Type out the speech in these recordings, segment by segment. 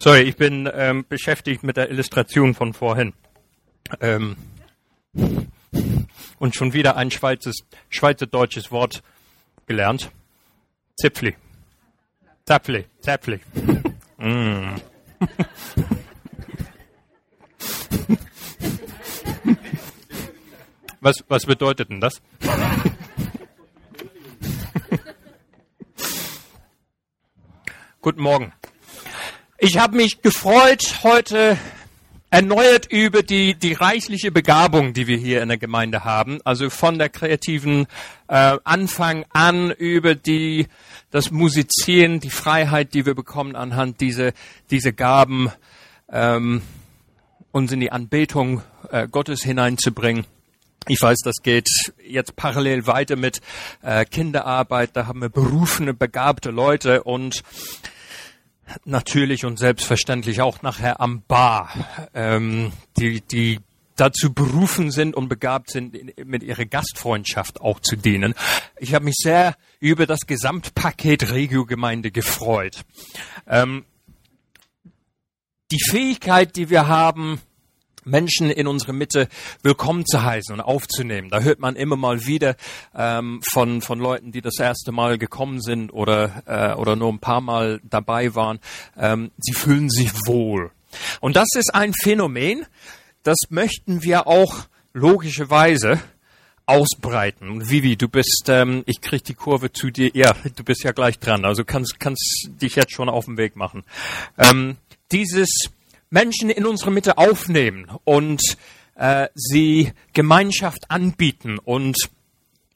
Sorry, ich bin ähm, beschäftigt mit der Illustration von vorhin. Ähm, und schon wieder ein Schweizer, schweizerdeutsches Wort gelernt. Zipfli. Zapfli. Zapfli. Mm. was, was bedeutet denn das? Guten Morgen. Ich habe mich gefreut, heute erneuert über die, die reichliche Begabung, die wir hier in der Gemeinde haben. Also von der kreativen äh, Anfang an über die, das Musizieren, die Freiheit, die wir bekommen anhand dieser diese Gaben, ähm, uns in die Anbetung äh, Gottes hineinzubringen. Ich weiß, das geht jetzt parallel weiter mit äh, Kinderarbeit. Da haben wir berufene, begabte Leute und natürlich und selbstverständlich auch nachher am Bar, ähm, die, die dazu berufen sind und begabt sind, mit ihrer Gastfreundschaft auch zu dienen. Ich habe mich sehr über das Gesamtpaket Regio-Gemeinde gefreut. Ähm, die Fähigkeit, die wir haben, Menschen in unsere Mitte willkommen zu heißen und aufzunehmen. Da hört man immer mal wieder ähm, von, von Leuten, die das erste Mal gekommen sind oder, äh, oder nur ein paar Mal dabei waren. Ähm, sie fühlen sich wohl. Und das ist ein Phänomen, das möchten wir auch logischerweise ausbreiten. Vivi, du bist, ähm, ich krieg die Kurve zu dir. Ja, du bist ja gleich dran. Also kannst kannst dich jetzt schon auf den Weg machen. Ähm, dieses Menschen in unsere Mitte aufnehmen und äh, sie Gemeinschaft anbieten und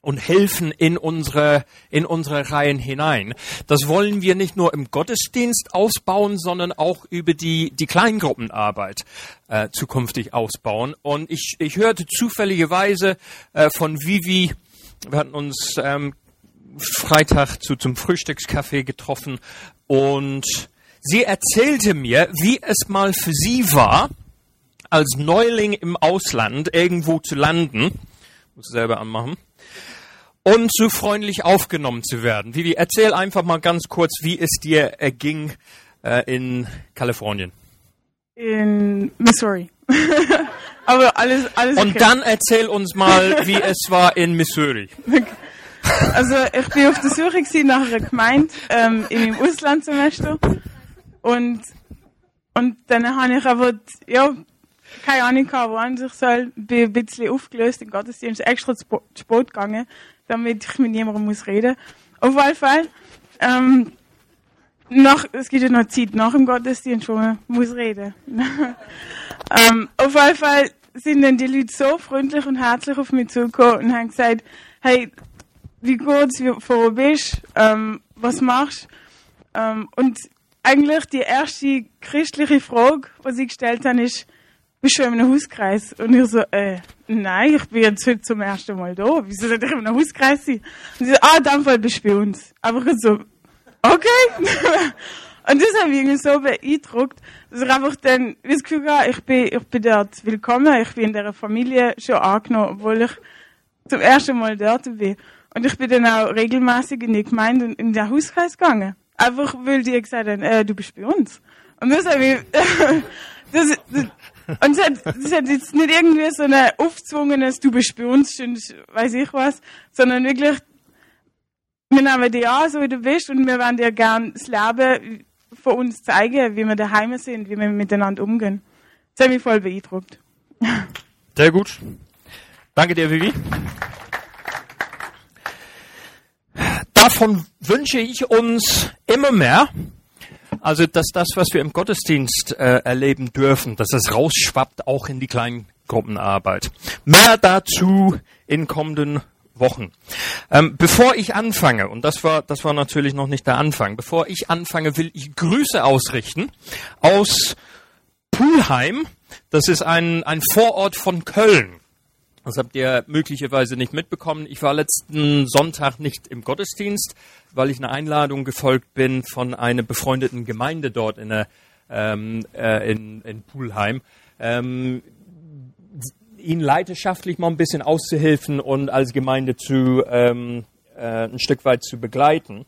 und helfen in unsere, in unsere Reihen hinein. Das wollen wir nicht nur im Gottesdienst ausbauen, sondern auch über die, die Kleingruppenarbeit äh, zukünftig ausbauen. Und ich, ich hörte zufälligerweise äh, von Vivi, wir hatten uns ähm, Freitag zu, zum Frühstückskaffee getroffen und Sie erzählte mir, wie es mal für sie war, als Neuling im Ausland irgendwo zu landen, muss selber anmachen, und so freundlich aufgenommen zu werden. Vivi, erzähl einfach mal ganz kurz, wie es dir erging äh, in Kalifornien. In Missouri. Aber alles, alles. Und dann erzähl uns mal, wie es war in Missouri. Also ich bin auf der Suche nach einer Gemeinde ähm, in meinem Auslandssemester und, und dann habe ich aber, ja, keine Ahnung gehabt, woran ich soll. Bin ein bisschen aufgelöst im Gottesdienst, extra zu spät gegangen, damit ich mit niemandem muss reden. Auf jeden Fall, ähm, nach, es gibt ja noch Zeit nach dem Gottesdienst, wo man muss reden. ähm, auf jeden Fall sind dann die Leute so freundlich und herzlich auf mich zugekommen und haben gesagt, hey, wie geht's, wie, wo bist, ähm, was machst? Ähm, und eigentlich die erste christliche Frage, die sie gestellt haben, ist, bist du in einem Hauskreis? Und ich so, äh, nein, ich bin jetzt heute zum ersten Mal da. Wieso soll ich in einem Hauskreis sein? Und sie so, ah, dem Fall bist du bei uns. Aber ich so, okay. Und das hat mich irgendwie so beeindruckt, dass ich einfach dann das Gefühl hatte, ich bin, ich bin dort willkommen, ich bin in dieser Familie schon angenommen, obwohl ich zum ersten Mal dort bin. Und ich bin dann auch regelmäßig in die Gemeinde und in den Hauskreis gegangen. Einfach weil die gesagt haben, äh, du bist bei uns. Und das habe ich, das, das, und das hat, das hat jetzt nicht irgendwie so ein aufgezwungenes, du bist bei uns, weiß ich was, sondern wirklich, wir nehmen dich an, so wie du bist, und wir wollen dir gerne das Leben von uns zeigen, wie wir daheim sind, wie wir miteinander umgehen. Das hat mich voll beeindruckt. Sehr gut. Danke dir, Vivi. Davon wünsche ich uns immer mehr. Also, dass das, was wir im Gottesdienst äh, erleben dürfen, dass es rausschwappt auch in die kleinen Gruppenarbeit. Mehr dazu in kommenden Wochen. Ähm, bevor ich anfange, und das war, das war natürlich noch nicht der Anfang, bevor ich anfange, will ich Grüße ausrichten aus Pulheim. Das ist ein, ein Vorort von Köln. Das habt ihr möglicherweise nicht mitbekommen. Ich war letzten Sonntag nicht im Gottesdienst, weil ich eine Einladung gefolgt bin von einer befreundeten Gemeinde dort in, der, ähm, äh, in, in Pulheim. Ähm, ihnen leidenschaftlich mal ein bisschen auszuhelfen und als Gemeinde zu ähm, äh, ein Stück weit zu begleiten.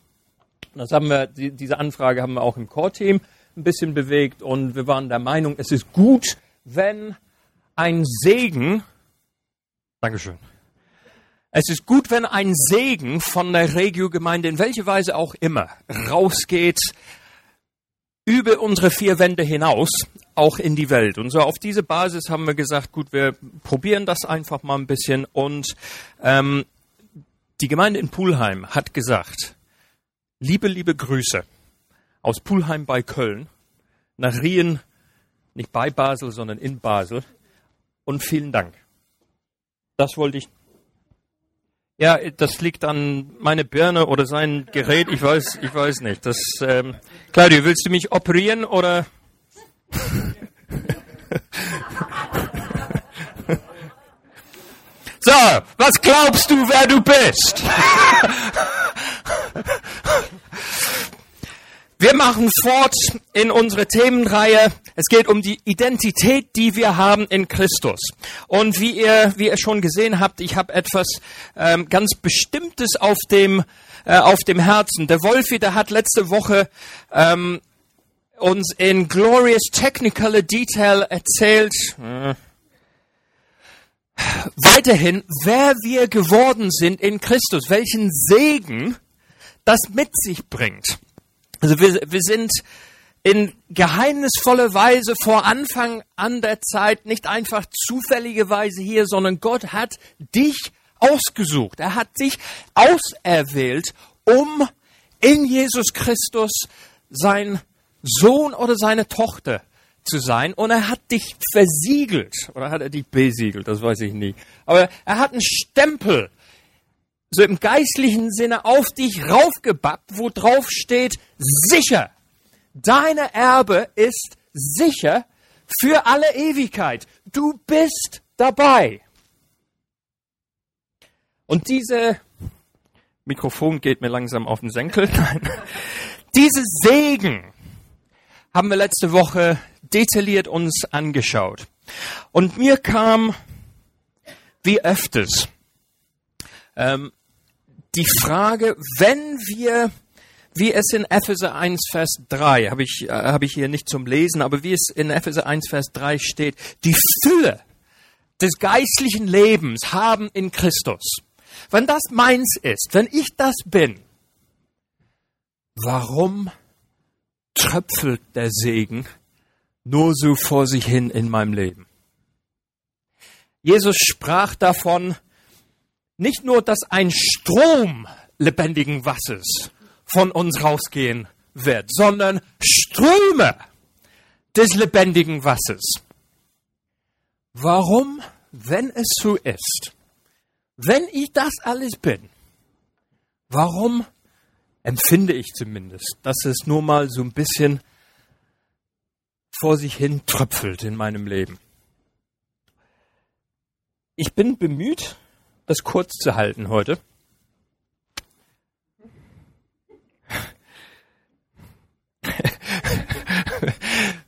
Das haben wir, die, diese Anfrage haben wir auch im Core-Team ein bisschen bewegt und wir waren der Meinung, es ist gut, wenn ein Segen, Dankeschön, es ist gut, wenn ein Segen von der Regio-Gemeinde in welche Weise auch immer rausgeht über unsere vier Wände hinaus, auch in die Welt. Und so auf diese Basis haben wir gesagt, gut, wir probieren das einfach mal ein bisschen. Und ähm, die Gemeinde in Pulheim hat gesagt, liebe, liebe Grüße aus Pulheim bei Köln nach Rien, nicht bei Basel, sondern in Basel. Und vielen Dank. Das wollte ich ja, das liegt an meine Birne oder sein Gerät. Ich weiß, ich weiß nicht. Das, ähm, Claudio, willst du mich operieren oder? so, was glaubst du, wer du bist? Wir machen fort in unsere Themenreihe. Es geht um die Identität, die wir haben in Christus. Und wie ihr, wie ihr schon gesehen habt, ich habe etwas ähm, ganz Bestimmtes auf dem, äh, auf dem Herzen. Der Wolfi, der hat letzte Woche ähm, uns in glorious technical detail erzählt, äh, weiterhin, wer wir geworden sind in Christus, welchen Segen das mit sich bringt. Also wir, wir sind in geheimnisvoller Weise vor Anfang an der Zeit nicht einfach zufällige Weise hier, sondern Gott hat dich ausgesucht. Er hat dich auserwählt, um in Jesus Christus sein Sohn oder seine Tochter zu sein. Und er hat dich versiegelt. Oder hat er dich besiegelt? Das weiß ich nie. Aber er hat einen Stempel so im geistlichen Sinne auf dich raufgebappt, wo drauf steht, sicher. Deine Erbe ist sicher für alle Ewigkeit. Du bist dabei. Und diese Mikrofon geht mir langsam auf den Senkel. diese Segen haben wir letzte Woche detailliert uns angeschaut. Und mir kam wie öfters ähm, die Frage, wenn wir, wie es in Epheser 1, Vers 3, habe ich, äh, hab ich hier nicht zum Lesen, aber wie es in Epheser 1, Vers 3 steht, die Fülle des geistlichen Lebens haben in Christus. Wenn das meins ist, wenn ich das bin, warum tröpfelt der Segen nur so vor sich hin in meinem Leben? Jesus sprach davon, nicht nur, dass ein Strom lebendigen Wassers von uns rausgehen wird, sondern Ströme des lebendigen Wassers. Warum, wenn es so ist, wenn ich das alles bin, warum empfinde ich zumindest, dass es nur mal so ein bisschen vor sich hin tröpfelt in meinem Leben? Ich bin bemüht, das kurz zu halten heute.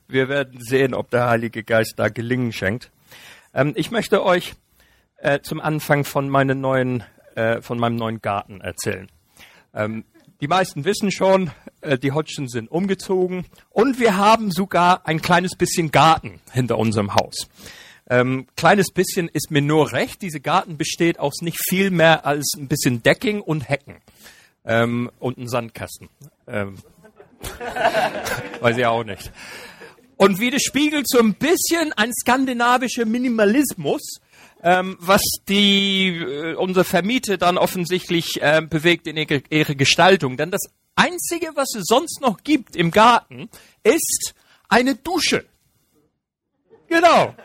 Wir werden sehen, ob der Heilige Geist da Gelingen schenkt. Ähm, ich möchte euch äh, zum Anfang von, neuen, äh, von meinem neuen Garten erzählen. Ähm, die meisten wissen schon, äh, die Hodgson sind umgezogen und wir haben sogar ein kleines bisschen Garten hinter unserem Haus. Ähm, kleines bisschen ist mir nur recht. Diese Garten besteht aus nicht viel mehr als ein bisschen Decking und Hecken ähm, und ein Sandkasten. Ähm, weiß ich auch nicht. Und widerspiegelt so ein bisschen ein skandinavischer Minimalismus, ähm, was die äh, unser Vermieter dann offensichtlich äh, bewegt in ihre, ihre Gestaltung. Denn das Einzige, was es sonst noch gibt im Garten, ist eine Dusche. Genau.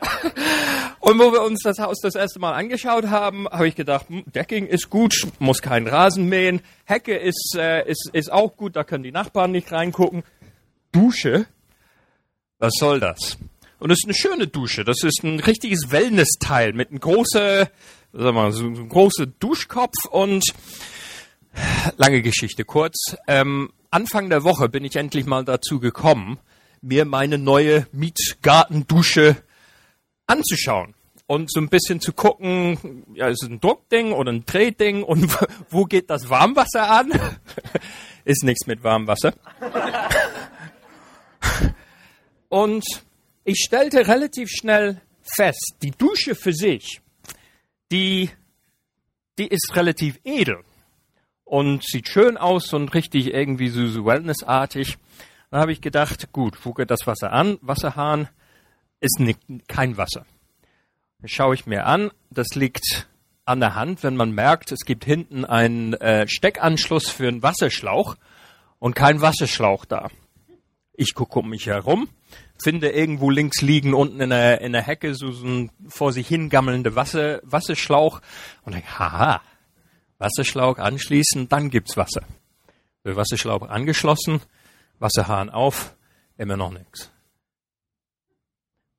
Und wo wir uns das Haus das erste Mal angeschaut haben, habe ich gedacht, hm, Decking ist gut, muss keinen Rasen mähen, Hecke ist, äh, ist, ist auch gut, da können die Nachbarn nicht reingucken. Dusche? Was soll das? Und es ist eine schöne Dusche. Das ist ein richtiges Wellness-Teil mit einem großen, sag mal, so einem großen Duschkopf und lange Geschichte kurz. Ähm, Anfang der Woche bin ich endlich mal dazu gekommen, mir meine neue Mietgartendusche anzuschauen und so ein bisschen zu gucken, ja, ist es ein Druckding oder ein Drehding und wo geht das Warmwasser an? ist nichts mit Warmwasser. Und ich stellte relativ schnell fest, die Dusche für sich, die, die ist relativ edel und sieht schön aus und richtig irgendwie so, so wellnessartig. Dann habe ich gedacht, gut, gucke das Wasser an, Wasserhahn ist nicht, kein Wasser. Das schaue ich mir an, das liegt an der Hand, wenn man merkt, es gibt hinten einen äh, Steckanschluss für einen Wasserschlauch und kein Wasserschlauch da. Ich gucke um mich herum, finde irgendwo links liegen unten in der, in der Hecke so, so ein vor sich hingammelnder Wasser, Wasserschlauch und denke, haha, Wasserschlauch anschließen, dann gibt's Wasser. Wasserschlauch angeschlossen, Wasserhahn auf, immer noch nichts.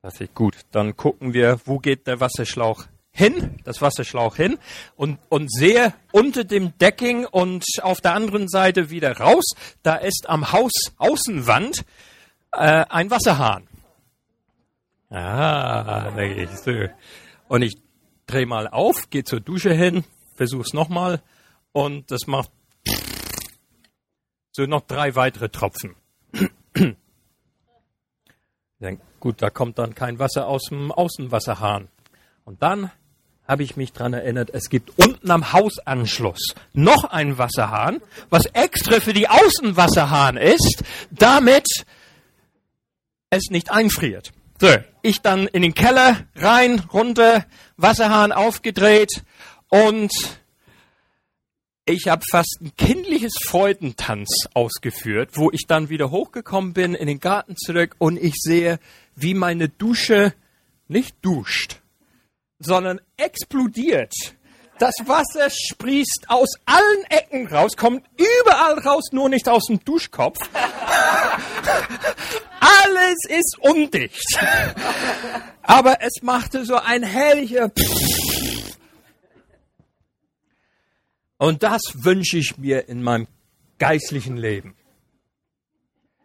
Das ist gut. Dann gucken wir, wo geht der Wasserschlauch hin, das Wasserschlauch hin und, und sehe unter dem Decking und auf der anderen Seite wieder raus, da ist am Haus Außenwand äh, ein Wasserhahn. Ah, denke ich so. Und ich drehe mal auf, gehe zur Dusche hin, versuche es nochmal und das macht so noch drei weitere Tropfen. gut, da kommt dann kein Wasser aus dem Außenwasserhahn. Und dann habe ich mich dran erinnert, es gibt unten am Hausanschluss noch einen Wasserhahn, was extra für die Außenwasserhahn ist, damit es nicht einfriert. So, ich dann in den Keller rein, runter, Wasserhahn aufgedreht und ich habe fast ein kindliches Freudentanz ausgeführt, wo ich dann wieder hochgekommen bin, in den Garten zurück und ich sehe, wie meine Dusche nicht duscht, sondern explodiert. Das Wasser sprießt aus allen Ecken raus, kommt überall raus, nur nicht aus dem Duschkopf. Alles ist undicht. Aber es machte so ein herrlicher Und das wünsche ich mir in meinem geistlichen Leben.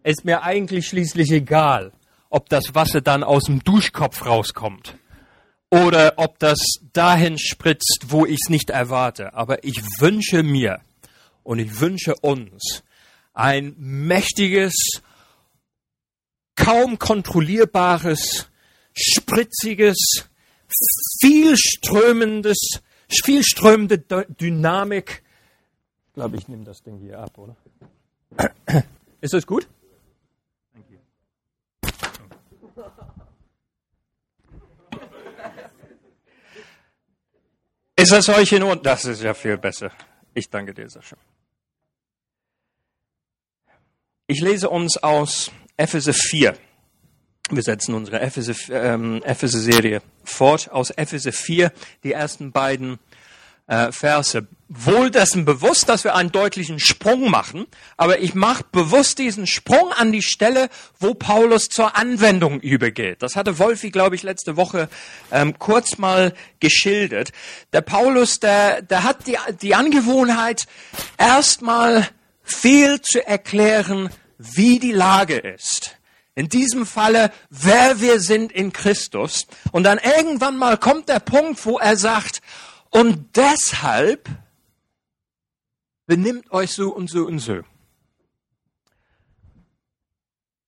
Ist mir eigentlich schließlich egal, ob das Wasser dann aus dem Duschkopf rauskommt oder ob das dahin spritzt, wo ich es nicht erwarte. Aber ich wünsche mir und ich wünsche uns ein mächtiges, kaum kontrollierbares, spritziges, vielströmendes, vielströmende Dynamik. Ich glaube, ich nehme das Ding hier ab, oder? Ist das gut? Ist das euch in Ordnung? Das ist ja viel besser. Ich danke dir, Sascha. Ich lese uns aus Epheser 4. Wir setzen unsere Epheser-Serie ähm, fort aus Epheser 4, die ersten beiden äh, Verse. Wohl dessen bewusst, dass wir einen deutlichen Sprung machen, aber ich mache bewusst diesen Sprung an die Stelle, wo Paulus zur Anwendung übergeht. Das hatte Wolfi, glaube ich, letzte Woche ähm, kurz mal geschildert. Der Paulus, der, der hat die, die Angewohnheit, erstmal viel zu erklären, wie die Lage ist. In diesem Falle, wer wir sind in Christus. Und dann irgendwann mal kommt der Punkt, wo er sagt, und deshalb benimmt euch so und so und so.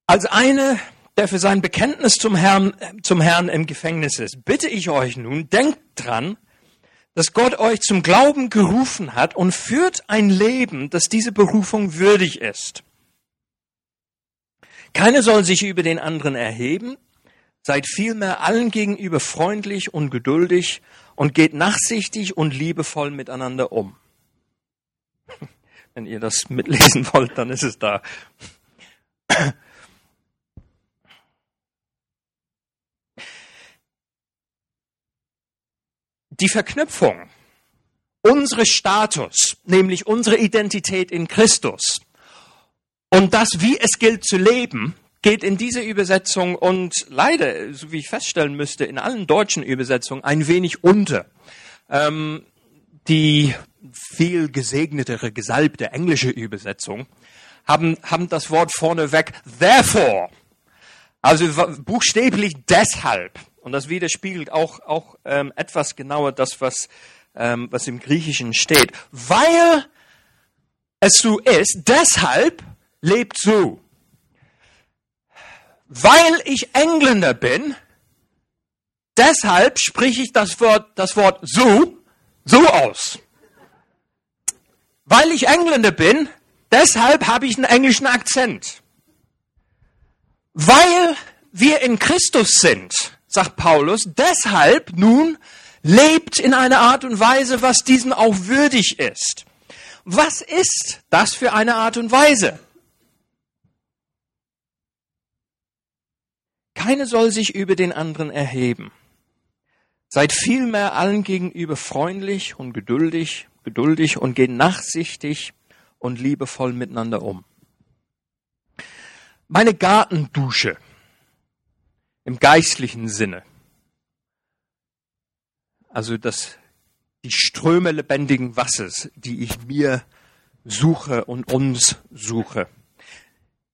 Als eine, der für sein Bekenntnis zum Herrn, zum Herrn im Gefängnis ist, bitte ich euch nun, denkt dran, dass Gott euch zum Glauben gerufen hat und führt ein Leben, das diese Berufung würdig ist. Keiner soll sich über den anderen erheben, seid vielmehr allen gegenüber freundlich und geduldig und geht nachsichtig und liebevoll miteinander um. Wenn ihr das mitlesen wollt, dann ist es da. Die Verknüpfung unseres Status, nämlich unsere Identität in Christus und das, wie es gilt zu leben, geht in diese Übersetzung und leider, so wie ich feststellen müsste, in allen deutschen Übersetzungen ein wenig unter. Ähm, die viel gesegnetere, gesalbte englische Übersetzung haben, haben das Wort vorneweg therefore, also buchstäblich deshalb. Und das widerspiegelt auch, auch ähm, etwas genauer das, was, ähm, was im Griechischen steht. Weil es so ist, deshalb lebt so weil ich Engländer bin, deshalb spreche ich das Wort, das Wort so, so aus. Weil ich Engländer bin, deshalb habe ich einen englischen Akzent. Weil wir in Christus sind, sagt Paulus, deshalb nun lebt in einer Art und Weise, was diesem auch würdig ist. Was ist das für eine Art und Weise? Keine soll sich über den anderen erheben. Seid vielmehr allen gegenüber freundlich und geduldig, geduldig und geht nachsichtig und liebevoll miteinander um. Meine Gartendusche im geistlichen Sinne, also das, die Ströme lebendigen Wassers, die ich mir suche und uns suche,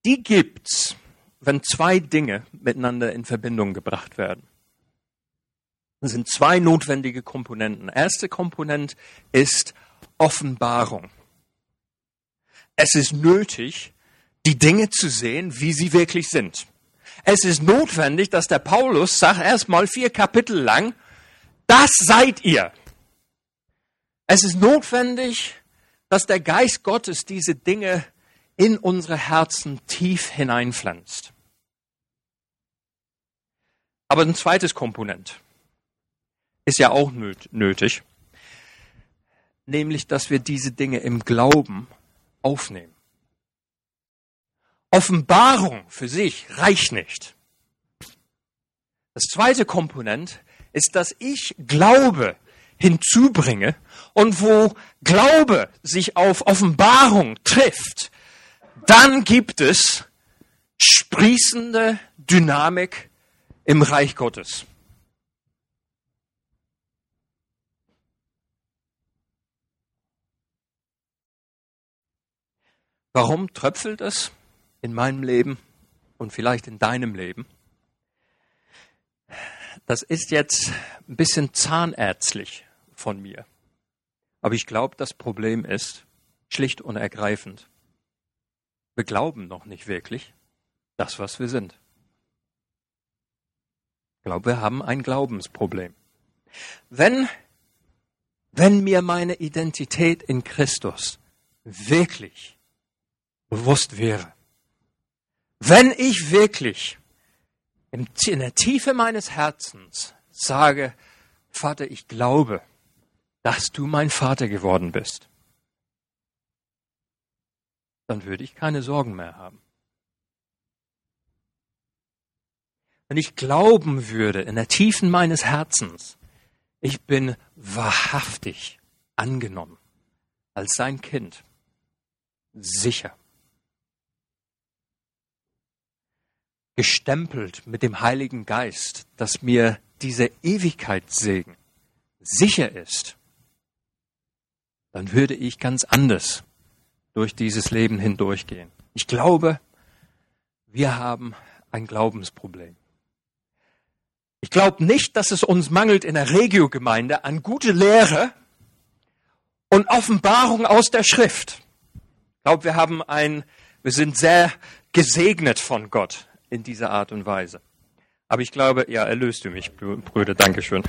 die gibt's, wenn zwei Dinge miteinander in Verbindung gebracht werden. Das sind zwei notwendige Komponenten. Erste Komponent ist Offenbarung. Es ist nötig, die Dinge zu sehen, wie sie wirklich sind. Es ist notwendig, dass der Paulus sagt erstmal vier Kapitel lang, das seid ihr. Es ist notwendig, dass der Geist Gottes diese Dinge in unsere Herzen tief hineinpflanzt. Aber ein zweites Komponent ist ja auch nötig, nämlich dass wir diese Dinge im Glauben aufnehmen. Offenbarung für sich reicht nicht. Das zweite Komponent ist, dass ich Glaube hinzubringe und wo Glaube sich auf Offenbarung trifft, dann gibt es sprießende Dynamik im Reich Gottes. Warum tröpfelt es in meinem Leben und vielleicht in deinem Leben? Das ist jetzt ein bisschen zahnärztlich von mir. Aber ich glaube, das Problem ist schlicht und ergreifend. Wir glauben noch nicht wirklich das, was wir sind. Ich glaube, wir haben ein Glaubensproblem. Wenn, wenn mir meine Identität in Christus wirklich bewusst wäre. Wenn ich wirklich in der Tiefe meines Herzens sage, Vater, ich glaube, dass du mein Vater geworden bist, dann würde ich keine Sorgen mehr haben. Wenn ich glauben würde in der Tiefen meines Herzens, ich bin wahrhaftig angenommen als sein Kind, sicher. gestempelt mit dem Heiligen Geist, dass mir dieser Ewigkeitssegen sicher ist, dann würde ich ganz anders durch dieses Leben hindurchgehen. Ich glaube, wir haben ein Glaubensproblem. Ich glaube nicht, dass es uns mangelt in der Regiogemeinde an gute Lehre und Offenbarung aus der Schrift. Ich glaube, wir haben ein, wir sind sehr gesegnet von Gott in dieser Art und Weise. Aber ich glaube, ja, erlöst du mich, Brüder, Dankeschön.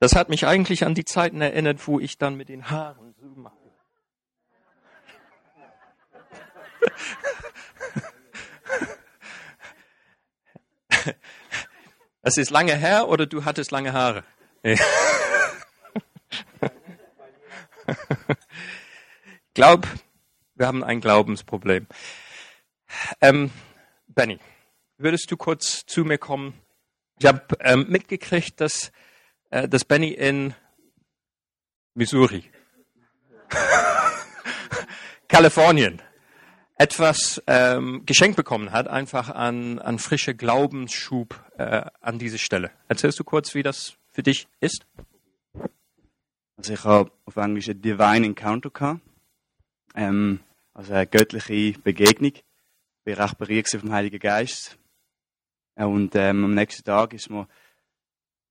Das hat mich eigentlich an die Zeiten erinnert, wo ich dann mit den Haaren Das ist lange her oder du hattest lange Haare? ich glaube, wir haben ein Glaubensproblem. Ähm, Benny, würdest du kurz zu mir kommen? Ich habe ähm, mitgekriegt, dass, äh, dass Benny in Missouri, Kalifornien, etwas ähm, geschenkt bekommen hat, einfach an, an frische Glaubensschub äh, an diese Stelle. Erzählst du kurz, wie das für dich ist? Also ich habe auf Englisch ein Divine Encounter gehabt, ähm, also eine göttliche Begegnung bin recht berührt vom Heiligen Geist. Und ähm, am nächsten Tag ist mir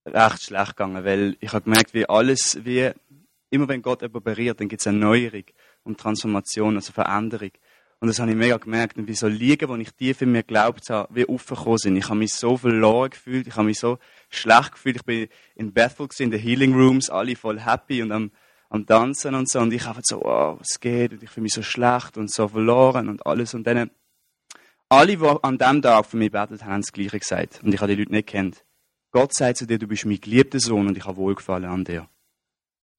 recht schlecht gegangen, weil ich habe gemerkt, wie alles, wie immer wenn Gott jemanden berührt, dann gibt es eine Neuerung und Transformation, also Veränderung. Und das habe ich mega gemerkt. Und wie so Liegen, wo ich tief in mir geglaubt habe, wie aufgekommen sind. Ich habe mich so verloren gefühlt, ich habe mich so schlecht gefühlt. Ich bin in Bethel in den Healing Rooms, alle voll happy und am, am Tanzen und so. Und ich habe so, wow, was geht? Und ich fühle mich so schlecht und so verloren und alles. Und dann, alle, die an dem Tag für mich betet haben, das Gleiche gesagt. Und ich habe die Leute nicht kennt. Gott sagt zu dir, du bist mein geliebter Sohn und ich habe Wohlgefallen an dir.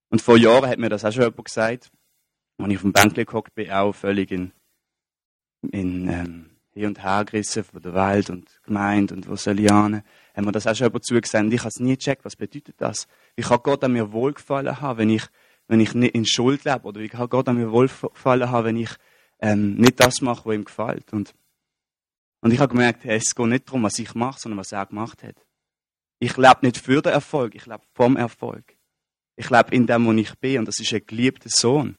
Und vor Jahren hat mir das auch schon jemand gesagt, als ich auf dem Bänkle gehockt bin, auch völlig in, in ähm, hin und her gerissen von der Welt und Gemeinde und hin, haben mir das auch schon jemand zugesagt. Ich habe es nie gecheckt, was bedeutet das? Wie kann Gott an mir Wohlgefallen haben, wenn ich, wenn ich nicht in Schuld lebe? Oder wie kann Gott an mir Wohlgefallen haben, wenn ich ähm, nicht das mache, was ihm gefällt? Und, und ich habe gemerkt, hey, es geht nicht darum, was ich mache, sondern was er gemacht hat. Ich lebe nicht für den Erfolg, ich lebe vom Erfolg. Ich lebe in dem, wo ich bin, und das ist ein geliebter Sohn.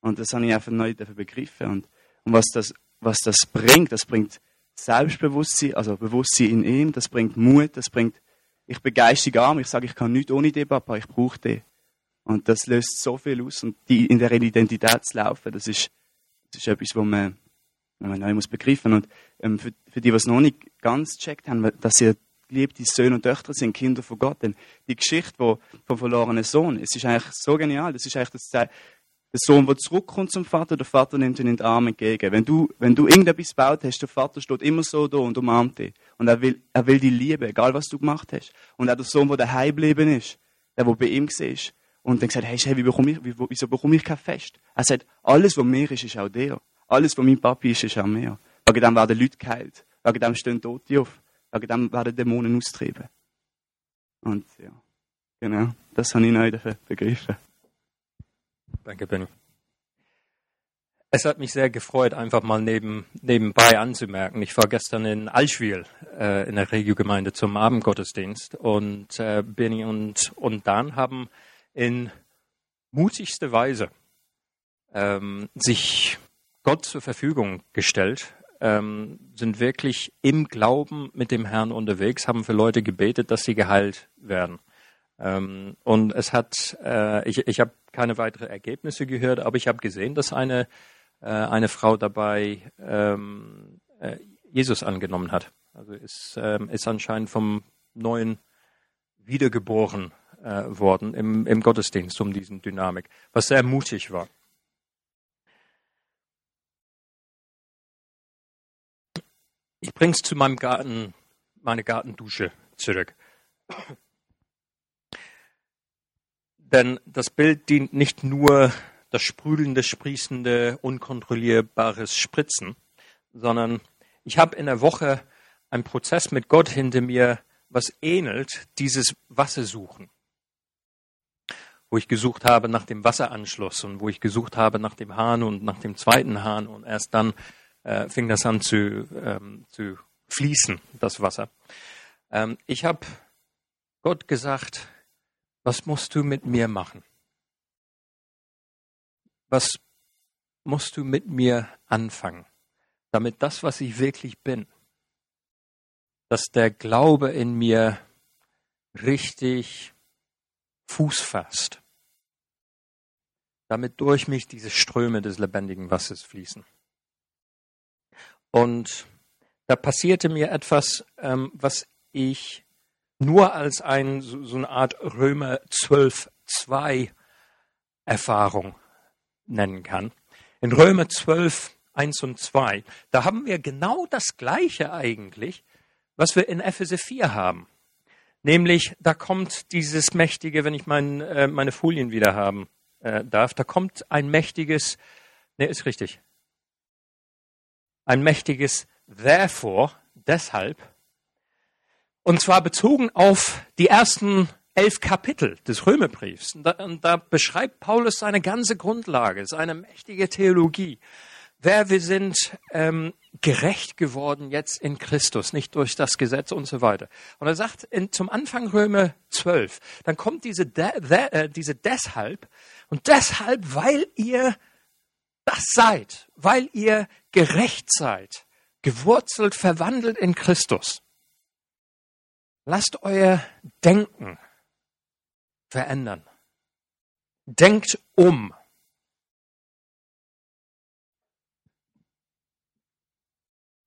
Und das habe ich einfach neu begriffen. Und, und was, das, was das bringt, das bringt Selbstbewusstsein, also Bewusstsein in ihm, das bringt Mut, das bringt, ich bin geistig arm, ich sage, ich kann nichts ohne den Papa, ich brauche den. Und das löst so viel aus. Und die, in der Identität zu laufen, das ist, das ist etwas, was man, was man neu muss begreifen. Und ähm, für, für die, die es noch nicht ganz gecheckt haben, dass sie geliebte Söhne und Töchter sind, Kinder von Gott. Denn die Geschichte wo, vom verlorenen Sohn, es ist eigentlich so genial. Das ist eigentlich das, der Sohn, der zurückkommt zum Vater, der Vater nimmt ihn in den Arm entgegen. Wenn du, wenn du irgendetwas gebaut hast, der Vater steht immer so da und umarmt dich. Und er will, er will die Liebe, egal was du gemacht hast. Und auch der Sohn, der daheim geblieben ist, der, der bei ihm war. Und dann gesagt, hey, hey wie bekomme ich, wieso bekomme ich kein Fest? Er sagt, alles, was mir ist, ist auch dir. Alles, was mein Papi ist, ist auch mir. Wegen dem werden Leute geheilt. Wegen dem stehen Tote auf. Wegen dem werden Dämonen austrieben. Und ja, genau, das habe ich neu begriffen. Danke, Benny. Es hat mich sehr gefreut, einfach mal neben, nebenbei anzumerken. Ich war gestern in Alschwil äh, in der Regiogemeinde zum Abendgottesdienst und äh, Benny und, und Dan haben in mutigste Weise ähm, sich Gott zur Verfügung gestellt ähm, sind wirklich im Glauben mit dem Herrn unterwegs, haben für Leute gebetet, dass sie geheilt werden. Ähm, und es hat, äh, ich, ich habe keine weiteren Ergebnisse gehört, aber ich habe gesehen, dass eine, äh, eine Frau dabei ähm, äh, Jesus angenommen hat. Also ist, ähm, ist anscheinend vom Neuen wiedergeboren äh, worden im, im Gottesdienst um diesen Dynamik, was sehr mutig war. Ich bring's zu meinem Garten, meine Gartendusche zurück. Denn das Bild dient nicht nur das sprühende, sprießende, unkontrollierbares Spritzen, sondern ich habe in der Woche einen Prozess mit Gott hinter mir, was ähnelt dieses Wassersuchen. Wo ich gesucht habe nach dem Wasseranschluss und wo ich gesucht habe nach dem Hahn und nach dem zweiten Hahn und erst dann äh, fing das an zu, ähm, zu fließen, das Wasser. Ähm, ich habe Gott gesagt, was musst du mit mir machen? Was musst du mit mir anfangen, damit das, was ich wirklich bin, dass der Glaube in mir richtig Fuß fasst, damit durch mich diese Ströme des lebendigen Wassers fließen. Und da passierte mir etwas, ähm, was ich nur als ein, so, so eine Art Römer 12, 2 Erfahrung nennen kann. In Römer 12, 1 und 2, da haben wir genau das Gleiche eigentlich, was wir in Epheser 4 haben. Nämlich, da kommt dieses mächtige, wenn ich mein, äh, meine Folien wieder haben äh, darf, da kommt ein mächtiges, ne, ist richtig, ein mächtiges Therefore, deshalb, und zwar bezogen auf die ersten elf Kapitel des Römerbriefs. Und da, und da beschreibt Paulus seine ganze Grundlage, seine mächtige Theologie. Wer wir sind ähm, gerecht geworden jetzt in Christus, nicht durch das Gesetz und so weiter. Und er sagt in, zum Anfang Römer 12, dann kommt diese, de, de, äh, diese deshalb und deshalb, weil ihr das seid, weil ihr gerecht seid, gewurzelt, verwandelt in Christus. Lasst euer Denken verändern. Denkt um.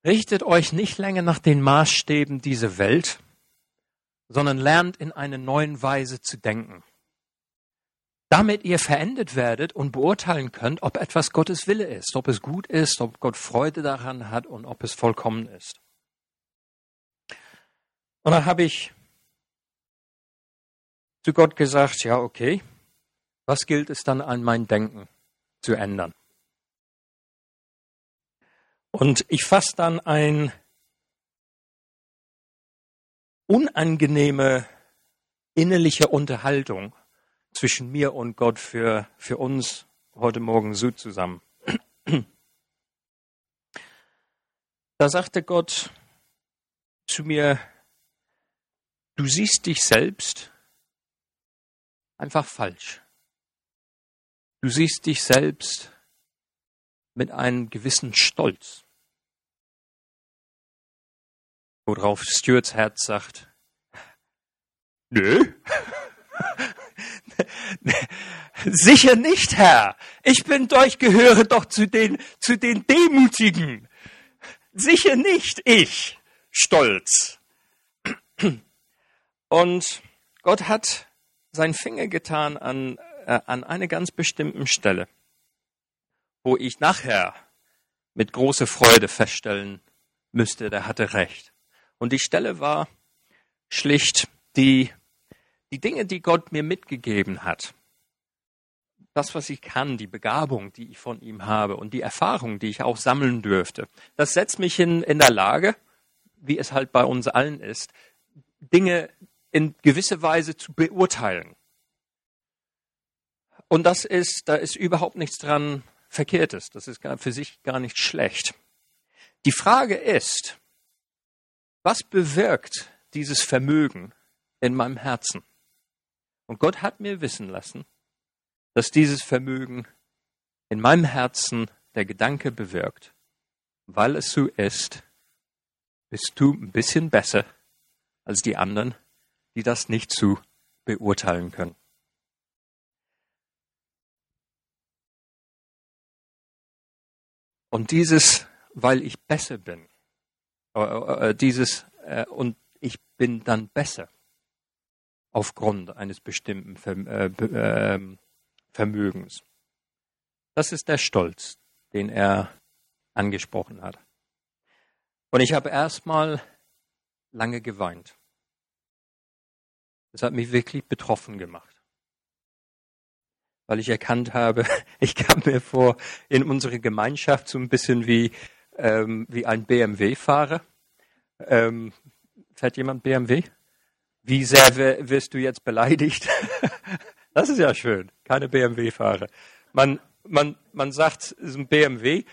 Richtet euch nicht länger nach den Maßstäben dieser Welt, sondern lernt in einer neuen Weise zu denken. Damit ihr verändert werdet und beurteilen könnt, ob etwas Gottes Wille ist, ob es gut ist, ob Gott Freude daran hat und ob es vollkommen ist. Und dann habe ich zu Gott gesagt, ja, okay, was gilt es dann an mein Denken zu ändern? Und ich fasse dann ein unangenehme innerliche Unterhaltung zwischen mir und Gott für, für uns heute Morgen so zusammen. Da sagte Gott zu mir, du siehst dich selbst einfach falsch. Du siehst dich selbst mit einem gewissen Stolz. Worauf Stuarts Herz sagt, nö. Sicher nicht, Herr. Ich bin doch, gehöre doch zu den, zu den Demutigen. Sicher nicht ich. Stolz. Und Gott hat seinen Finger getan an, äh, an einer ganz bestimmten Stelle, wo ich nachher mit großer Freude feststellen müsste, der hatte recht. Und die Stelle war schlicht die, die Dinge, die Gott mir mitgegeben hat. Das, was ich kann, die Begabung, die ich von ihm habe und die Erfahrung, die ich auch sammeln dürfte, das setzt mich in, in der Lage, wie es halt bei uns allen ist, Dinge in gewisser Weise zu beurteilen. Und das ist, da ist überhaupt nichts dran Verkehrtes. Das ist für sich gar nicht schlecht. Die Frage ist, was bewirkt dieses Vermögen in meinem Herzen? Und Gott hat mir wissen lassen, dass dieses Vermögen in meinem Herzen der Gedanke bewirkt, weil es so ist, bist du ein bisschen besser als die anderen, die das nicht so beurteilen können. Und dieses, weil ich besser bin, äh, äh, dieses äh, und ich bin dann besser aufgrund eines bestimmten ähm, Vermögens. Das ist der Stolz, den er angesprochen hat. Und ich habe erstmal lange geweint. Das hat mich wirklich betroffen gemacht. Weil ich erkannt habe, ich kam mir vor in unserer Gemeinschaft so ein bisschen wie ähm, wie ein BMW-Fahrer. Ähm, fährt jemand BMW? Wie sehr wirst du jetzt beleidigt? das ist ja schön, keine BMW-Fahrer. Man, man, man sagt, es ist ein BMW.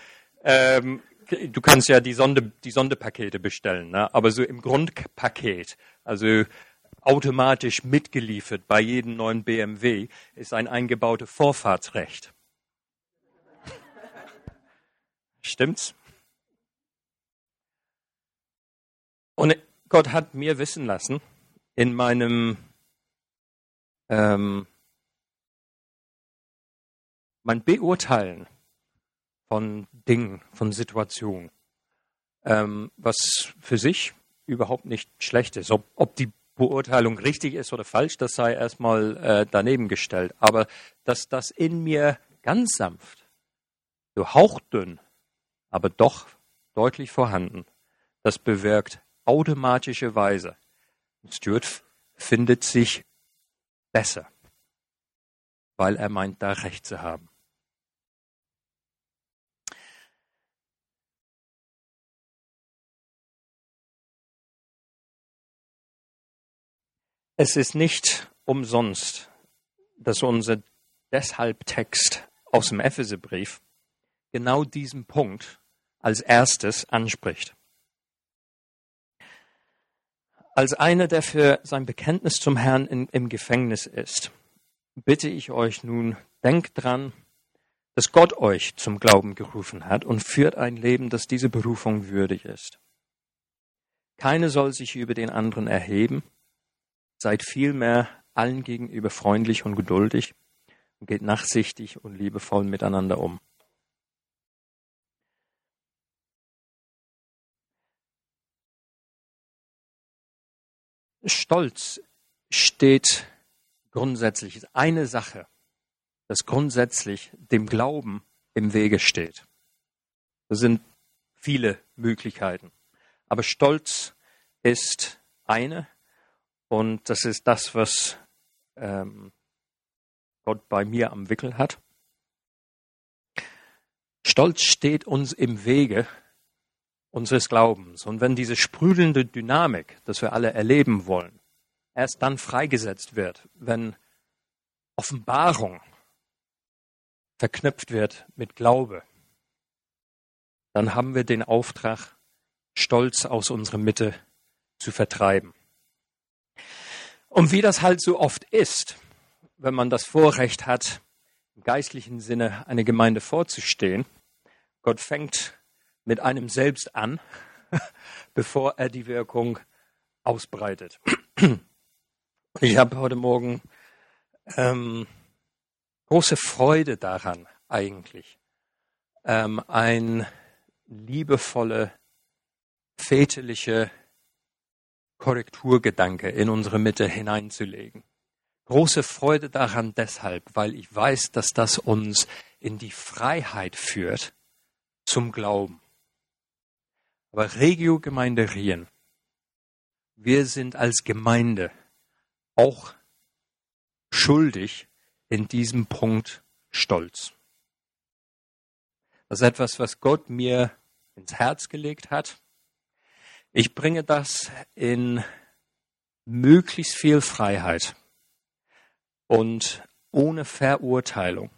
Ähm, du kannst ja die, Sonde, die Sonderpakete bestellen, ne? aber so im Grundpaket, also automatisch mitgeliefert bei jedem neuen BMW, ist ein eingebautes Vorfahrtsrecht. Stimmt's? Und Gott hat mir wissen lassen, in meinem ähm, mein Beurteilen von Dingen, von Situationen, ähm, was für sich überhaupt nicht schlecht ist. Ob, ob die Beurteilung richtig ist oder falsch, das sei erstmal äh, daneben gestellt. Aber dass das in mir ganz sanft, so hauchdünn, aber doch deutlich vorhanden, das bewirkt automatischerweise. Stuart findet sich besser, weil er meint, da Recht zu haben. Es ist nicht umsonst, dass unser deshalb Text aus dem Epheserbrief genau diesen Punkt als erstes anspricht. Als einer, der für sein Bekenntnis zum Herrn in, im Gefängnis ist, bitte ich euch nun, denkt dran, dass Gott euch zum Glauben gerufen hat und führt ein Leben, das diese Berufung würdig ist. Keine soll sich über den anderen erheben, Seid vielmehr allen gegenüber freundlich und geduldig und geht nachsichtig und liebevoll miteinander um. Stolz steht grundsätzlich, ist eine Sache, das grundsätzlich dem Glauben im Wege steht. Das sind viele Möglichkeiten. Aber Stolz ist eine und das ist das, was ähm, Gott bei mir am Wickel hat. Stolz steht uns im Wege unseres Glaubens. Und wenn diese sprudelnde Dynamik, das wir alle erleben wollen, erst dann freigesetzt wird, wenn Offenbarung verknüpft wird mit Glaube, dann haben wir den Auftrag, Stolz aus unserer Mitte zu vertreiben. Und wie das halt so oft ist, wenn man das Vorrecht hat, im geistlichen Sinne eine Gemeinde vorzustehen, Gott fängt mit einem selbst an, bevor er die Wirkung ausbreitet. Ich habe heute Morgen ähm, große Freude daran, eigentlich, ähm, ein liebevolle, väterliche Korrekturgedanke in unsere Mitte hineinzulegen. Große Freude daran deshalb, weil ich weiß, dass das uns in die Freiheit führt zum Glauben. Aber Regio Gemeinde Rien, wir sind als Gemeinde auch schuldig in diesem Punkt Stolz. Das ist etwas, was Gott mir ins Herz gelegt hat. Ich bringe das in möglichst viel Freiheit und ohne Verurteilung,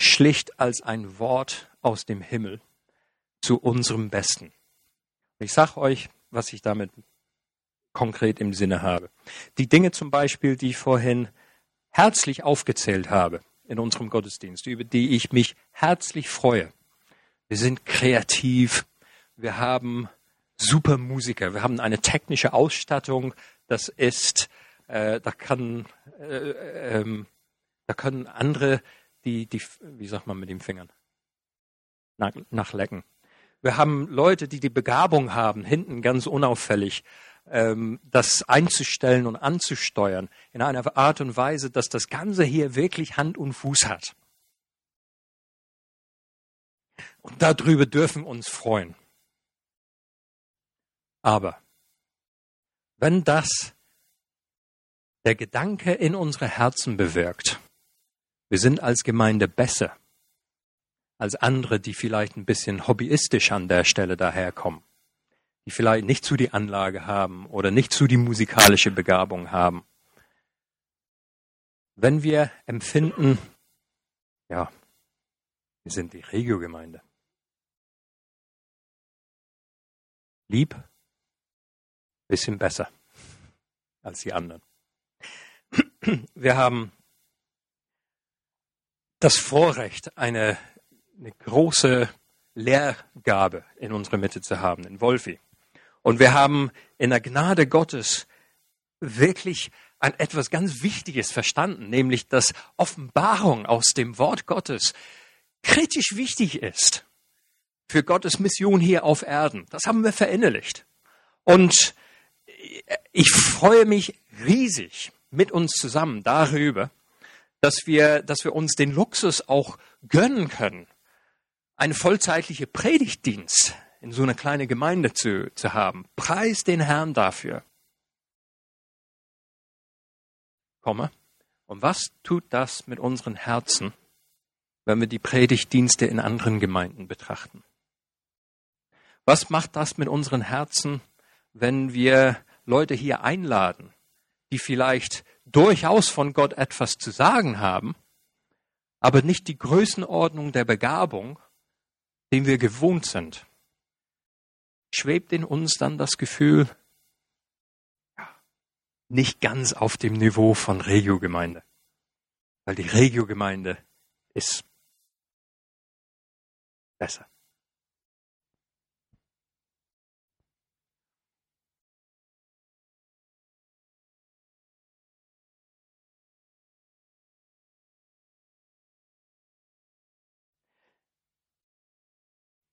schlicht als ein Wort aus dem Himmel zu unserem Besten. Ich sage euch, was ich damit konkret im Sinne habe. Die Dinge zum Beispiel, die ich vorhin herzlich aufgezählt habe in unserem Gottesdienst, über die ich mich herzlich freue. Wir sind kreativ, wir haben super Musiker, wir haben eine technische Ausstattung, das ist, äh, da kann, äh, ähm, da können andere, die, die, wie sagt man mit den Fingern, nach, nachlecken. Wir haben Leute, die die Begabung haben, hinten ganz unauffällig ähm, das einzustellen und anzusteuern in einer Art und Weise, dass das Ganze hier wirklich Hand und Fuß hat. Und darüber dürfen uns freuen. Aber wenn das der Gedanke in unsere Herzen bewirkt, wir sind als Gemeinde besser als andere, die vielleicht ein bisschen hobbyistisch an der Stelle daherkommen, die vielleicht nicht zu die Anlage haben oder nicht zu die musikalische Begabung haben. Wenn wir empfinden, ja, wir sind die Regiogemeinde. Lieb, bisschen besser als die anderen. Wir haben das Vorrecht, eine, eine große Lehrgabe in unserer Mitte zu haben, in Wolfi. Und wir haben in der Gnade Gottes wirklich an etwas ganz Wichtiges verstanden, nämlich dass Offenbarung aus dem Wort Gottes kritisch wichtig ist für Gottes Mission hier auf Erden. Das haben wir verinnerlicht. Und ich freue mich riesig mit uns zusammen darüber, dass wir, dass wir uns den Luxus auch gönnen können, eine vollzeitliche Predigtdienst in so einer kleinen Gemeinde zu, zu haben. Preis den Herrn dafür. Komme. Und was tut das mit unseren Herzen, wenn wir die Predigtdienste in anderen Gemeinden betrachten? Was macht das mit unseren Herzen, wenn wir Leute hier einladen, die vielleicht durchaus von Gott etwas zu sagen haben, aber nicht die Größenordnung der Begabung, dem wir gewohnt sind? schwebt in uns dann das Gefühl, nicht ganz auf dem Niveau von Regiogemeinde. Weil die Regiogemeinde ist besser.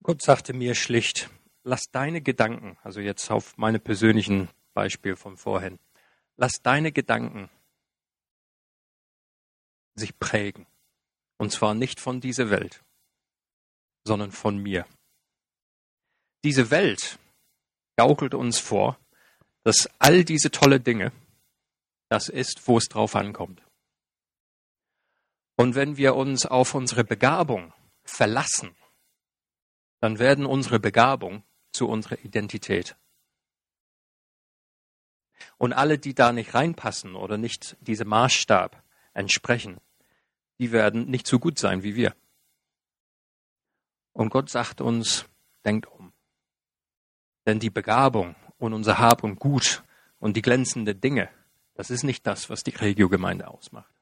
Gott sagte mir schlicht, lass deine Gedanken, also jetzt auf meine persönlichen Beispiel von vorhin, lass deine Gedanken sich prägen. Und zwar nicht von dieser Welt, sondern von mir. Diese Welt gaukelt uns vor, dass all diese tolle Dinge das ist, wo es drauf ankommt. Und wenn wir uns auf unsere Begabung verlassen, dann werden unsere Begabung zu unserer Identität. Und alle, die da nicht reinpassen oder nicht diesem Maßstab entsprechen, die werden nicht so gut sein wie wir. Und Gott sagt uns, denkt um. Denn die Begabung und unser Hab und Gut und die glänzenden Dinge, das ist nicht das, was die Regiogemeinde ausmacht.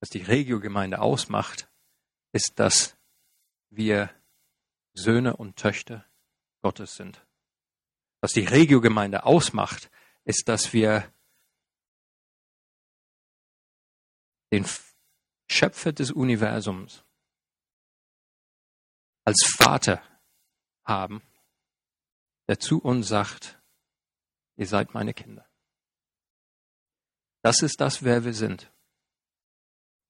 Was die Regiogemeinde ausmacht, ist, dass wir Söhne und Töchter Gottes sind. Was die Regiogemeinde ausmacht, ist, dass wir den Schöpfer des Universums als Vater haben, der zu uns sagt, ihr seid meine Kinder. Das ist das, wer wir sind.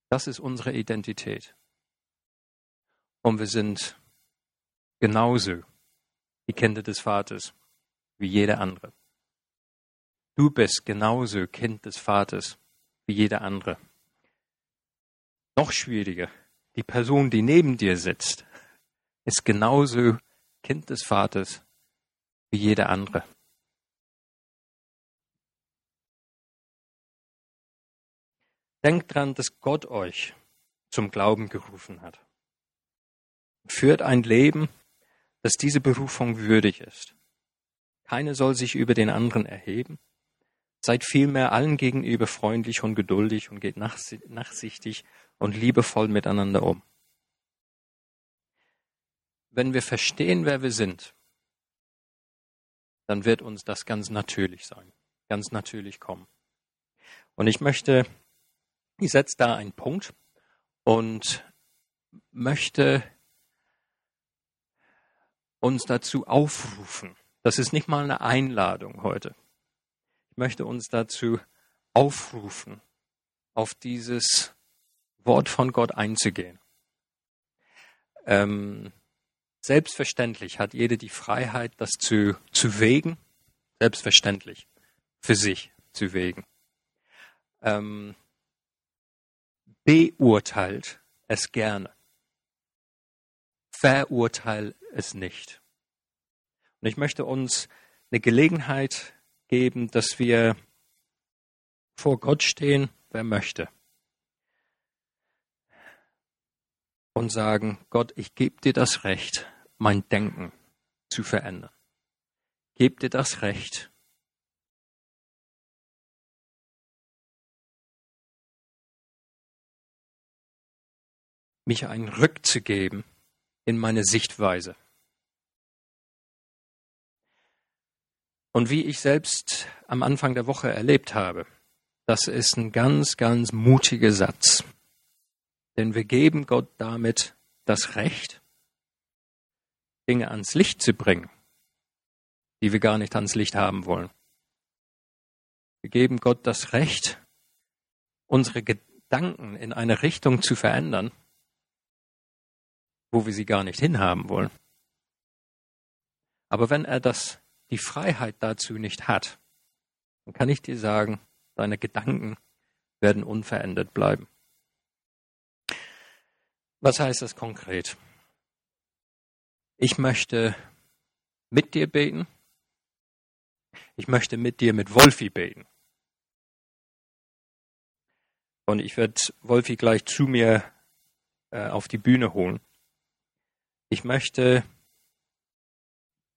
Das ist unsere Identität. Und wir sind genauso die Kinder des Vaters wie jeder andere. Du bist genauso Kind des Vaters wie jeder andere. Noch schwieriger, die Person, die neben dir sitzt, ist genauso Kind des Vaters wie jeder andere. Denkt dran, dass Gott euch zum Glauben gerufen hat. Führt ein Leben, das diese Berufung würdig ist. Keiner soll sich über den anderen erheben. Seid vielmehr allen gegenüber freundlich und geduldig und geht nachsichtig und liebevoll miteinander um. Wenn wir verstehen, wer wir sind, dann wird uns das ganz natürlich sein, ganz natürlich kommen. Und ich möchte, ich setze da einen Punkt und möchte uns dazu aufrufen. Das ist nicht mal eine Einladung heute. Ich möchte uns dazu aufrufen, auf dieses Wort von Gott einzugehen. Ähm, selbstverständlich hat jeder die Freiheit, das zu, zu wägen. Selbstverständlich. Für sich zu wägen. Ähm, beurteilt es gerne. Verurteil es nicht. Und ich möchte uns eine Gelegenheit geben, dass wir vor Gott stehen, wer möchte. Und sagen, Gott, ich gebe dir das Recht, mein Denken zu verändern. Gebe dir das Recht, mich ein Rückzugeben in meine Sichtweise. Und wie ich selbst am Anfang der Woche erlebt habe, das ist ein ganz, ganz mutiger Satz. Denn wir geben Gott damit das Recht, Dinge ans Licht zu bringen, die wir gar nicht ans Licht haben wollen. Wir geben Gott das Recht, unsere Gedanken in eine Richtung zu verändern, wo wir sie gar nicht hinhaben wollen. Aber wenn er das, die Freiheit dazu nicht hat, dann kann ich dir sagen, deine Gedanken werden unverändert bleiben. Was heißt das konkret? Ich möchte mit dir beten. Ich möchte mit dir mit Wolfi beten. Und ich werde Wolfi gleich zu mir äh, auf die Bühne holen. Ich möchte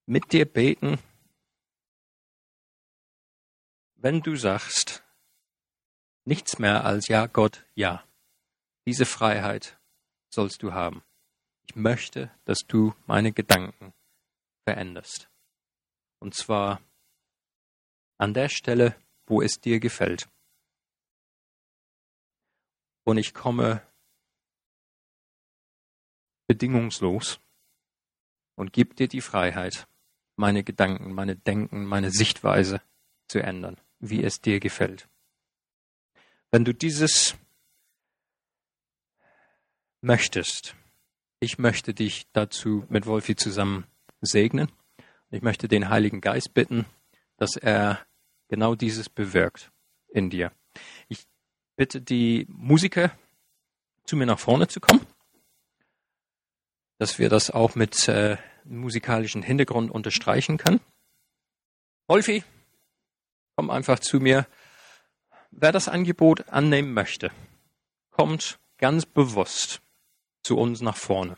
mit dir beten, wenn du sagst, nichts mehr als Ja, Gott, ja. Diese Freiheit sollst du haben. Ich möchte, dass du meine Gedanken veränderst. Und zwar an der Stelle, wo es dir gefällt. Und ich komme bedingungslos und gib dir die Freiheit, meine Gedanken, meine Denken, meine Sichtweise zu ändern. wie es dir gefällt. Wenn du dieses möchtest, ich möchte dich dazu mit Wolfi zusammen segnen. Ich möchte den Heiligen Geist bitten, dass er genau dieses bewirkt in dir. Ich bitte die Musiker, zu mir nach vorne zu kommen, dass wir das auch mit äh, musikalischen Hintergrund unterstreichen können. Wolfi, komm einfach zu mir. Wer das Angebot annehmen möchte, kommt ganz bewusst zu uns nach vorne.